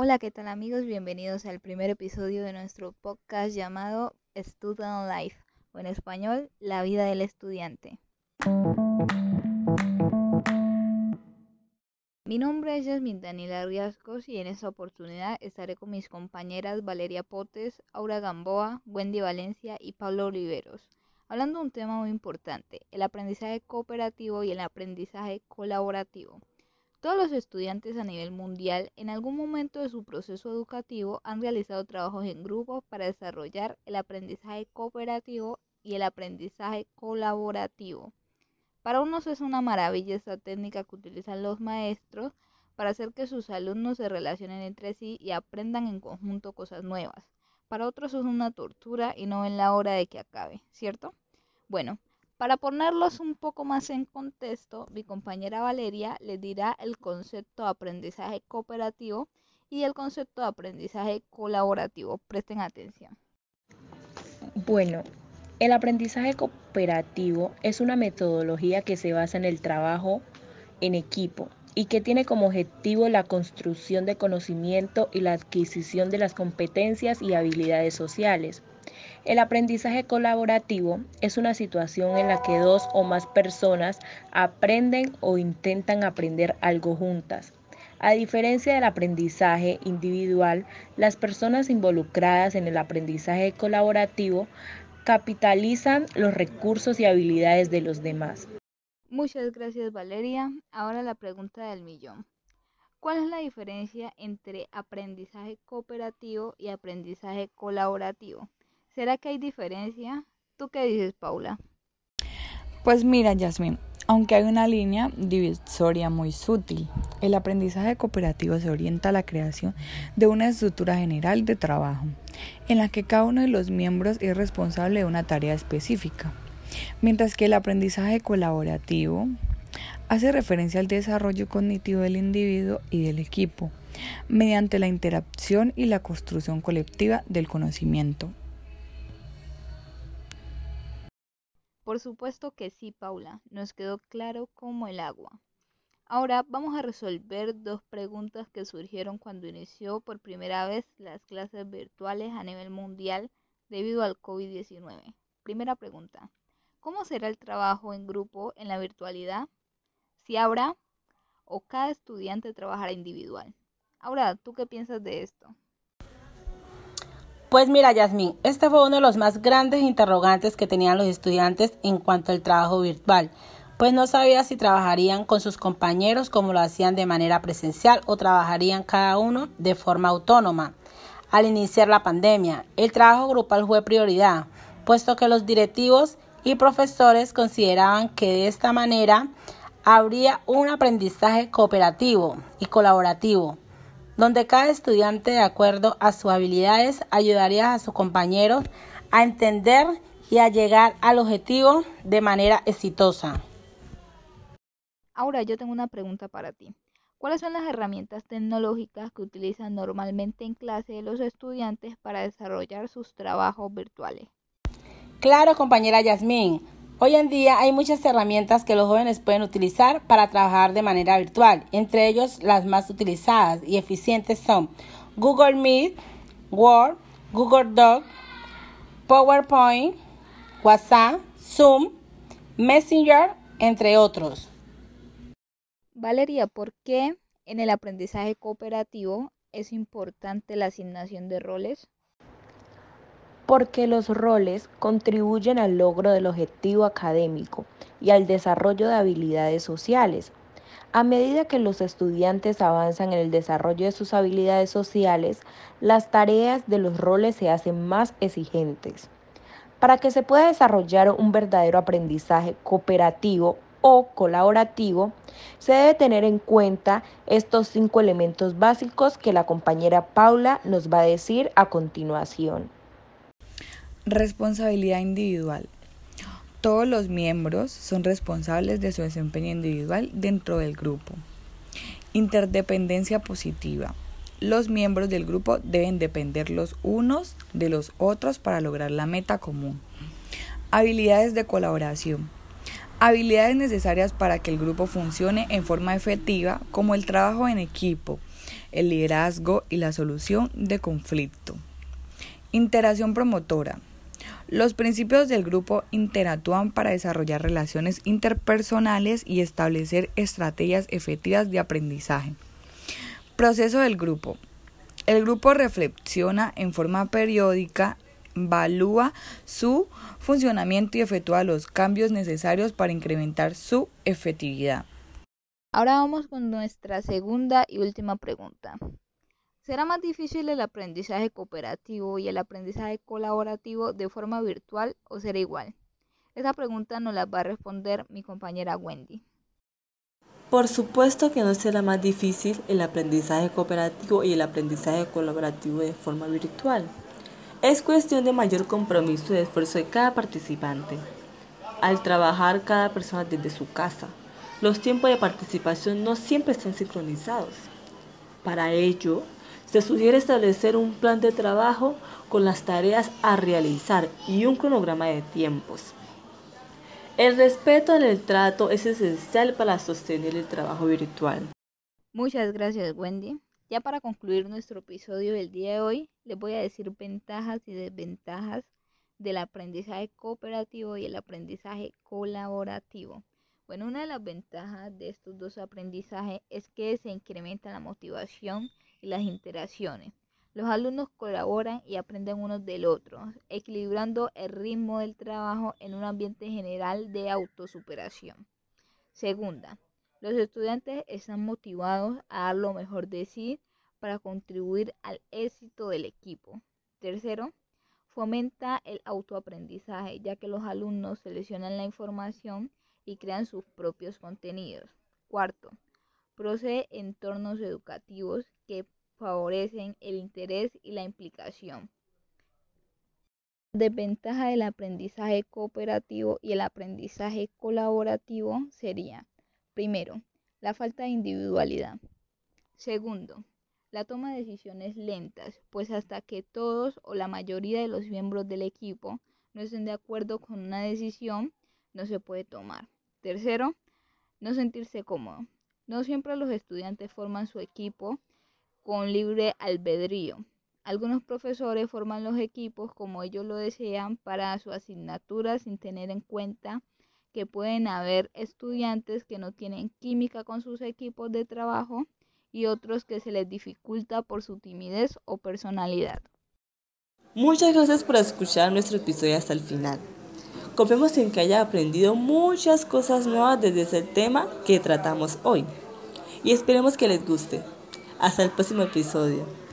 Hola, ¿qué tal amigos? Bienvenidos al primer episodio de nuestro podcast llamado Student Life, o en español, La vida del estudiante. Mi nombre es Yasmin Daniela Riascos y en esta oportunidad estaré con mis compañeras Valeria Potes, Aura Gamboa, Wendy Valencia y Pablo Oliveros, hablando de un tema muy importante, el aprendizaje cooperativo y el aprendizaje colaborativo. Todos los estudiantes a nivel mundial en algún momento de su proceso educativo han realizado trabajos en grupo para desarrollar el aprendizaje cooperativo y el aprendizaje colaborativo. Para unos es una maravilla esta técnica que utilizan los maestros para hacer que sus alumnos se relacionen entre sí y aprendan en conjunto cosas nuevas. Para otros es una tortura y no ven la hora de que acabe, ¿cierto? Bueno, para ponerlos un poco más en contexto, mi compañera Valeria les dirá el concepto de aprendizaje cooperativo y el concepto de aprendizaje colaborativo. Presten atención. Bueno, el aprendizaje cooperativo es una metodología que se basa en el trabajo en equipo y que tiene como objetivo la construcción de conocimiento y la adquisición de las competencias y habilidades sociales. El aprendizaje colaborativo es una situación en la que dos o más personas aprenden o intentan aprender algo juntas. A diferencia del aprendizaje individual, las personas involucradas en el aprendizaje colaborativo capitalizan los recursos y habilidades de los demás. Muchas gracias Valeria. Ahora la pregunta del millón. ¿Cuál es la diferencia entre aprendizaje cooperativo y aprendizaje colaborativo? ¿Será que hay diferencia? ¿Tú qué dices, Paula? Pues mira, Yasmin, aunque hay una línea divisoria muy sutil, el aprendizaje cooperativo se orienta a la creación de una estructura general de trabajo, en la que cada uno de los miembros es responsable de una tarea específica, mientras que el aprendizaje colaborativo hace referencia al desarrollo cognitivo del individuo y del equipo, mediante la interacción y la construcción colectiva del conocimiento. Por supuesto que sí, Paula, nos quedó claro como el agua. Ahora vamos a resolver dos preguntas que surgieron cuando inició por primera vez las clases virtuales a nivel mundial debido al COVID-19. Primera pregunta, ¿cómo será el trabajo en grupo en la virtualidad? ¿Si habrá o cada estudiante trabajará individual? Ahora, ¿tú qué piensas de esto? Pues mira, Yasmín, este fue uno de los más grandes interrogantes que tenían los estudiantes en cuanto al trabajo virtual, pues no sabía si trabajarían con sus compañeros como lo hacían de manera presencial o trabajarían cada uno de forma autónoma. Al iniciar la pandemia, el trabajo grupal fue prioridad, puesto que los directivos y profesores consideraban que de esta manera habría un aprendizaje cooperativo y colaborativo donde cada estudiante, de acuerdo a sus habilidades, ayudaría a sus compañeros a entender y a llegar al objetivo de manera exitosa. Ahora yo tengo una pregunta para ti. ¿Cuáles son las herramientas tecnológicas que utilizan normalmente en clase los estudiantes para desarrollar sus trabajos virtuales? Claro, compañera Yasmín. Hoy en día hay muchas herramientas que los jóvenes pueden utilizar para trabajar de manera virtual. Entre ellos, las más utilizadas y eficientes son Google Meet, Word, Google Doc, PowerPoint, WhatsApp, Zoom, Messenger, entre otros. Valeria, ¿por qué en el aprendizaje cooperativo es importante la asignación de roles? Porque los roles contribuyen al logro del objetivo académico y al desarrollo de habilidades sociales. A medida que los estudiantes avanzan en el desarrollo de sus habilidades sociales, las tareas de los roles se hacen más exigentes. Para que se pueda desarrollar un verdadero aprendizaje cooperativo o colaborativo, se debe tener en cuenta estos cinco elementos básicos que la compañera Paula nos va a decir a continuación. Responsabilidad individual. Todos los miembros son responsables de su desempeño individual dentro del grupo. Interdependencia positiva. Los miembros del grupo deben depender los unos de los otros para lograr la meta común. Habilidades de colaboración. Habilidades necesarias para que el grupo funcione en forma efectiva como el trabajo en equipo, el liderazgo y la solución de conflicto. Interacción promotora. Los principios del grupo interactúan para desarrollar relaciones interpersonales y establecer estrategias efectivas de aprendizaje. Proceso del grupo. El grupo reflexiona en forma periódica, evalúa su funcionamiento y efectúa los cambios necesarios para incrementar su efectividad. Ahora vamos con nuestra segunda y última pregunta. ¿Será más difícil el aprendizaje cooperativo y el aprendizaje colaborativo de forma virtual o será igual? Esa pregunta nos la va a responder mi compañera Wendy. Por supuesto que no será más difícil el aprendizaje cooperativo y el aprendizaje colaborativo de forma virtual. Es cuestión de mayor compromiso y esfuerzo de cada participante. Al trabajar cada persona desde su casa, los tiempos de participación no siempre están sincronizados. Para ello, se sugiere establecer un plan de trabajo con las tareas a realizar y un cronograma de tiempos. El respeto en el trato es esencial para sostener el trabajo virtual. Muchas gracias Wendy. Ya para concluir nuestro episodio del día de hoy, les voy a decir ventajas y desventajas del aprendizaje cooperativo y el aprendizaje colaborativo. Bueno, una de las ventajas de estos dos aprendizajes es que se incrementa la motivación y las interacciones. Los alumnos colaboran y aprenden unos del otro, equilibrando el ritmo del trabajo en un ambiente general de autosuperación. Segunda, los estudiantes están motivados a dar lo mejor de sí para contribuir al éxito del equipo. Tercero, fomenta el autoaprendizaje, ya que los alumnos seleccionan la información y crean sus propios contenidos. Cuarto, procede entornos educativos que favorecen el interés y la implicación. Desventaja del aprendizaje cooperativo y el aprendizaje colaborativo sería, primero, la falta de individualidad. Segundo, la toma de decisiones lentas, pues hasta que todos o la mayoría de los miembros del equipo no estén de acuerdo con una decisión, no se puede tomar. Tercero, no sentirse cómodo. No siempre los estudiantes forman su equipo con libre albedrío. Algunos profesores forman los equipos como ellos lo desean para su asignatura sin tener en cuenta que pueden haber estudiantes que no tienen química con sus equipos de trabajo y otros que se les dificulta por su timidez o personalidad. Muchas gracias por escuchar nuestro episodio hasta el final. Confiamos en que haya aprendido muchas cosas nuevas desde ese tema que tratamos hoy. Y esperemos que les guste. Hasta el próximo episodio.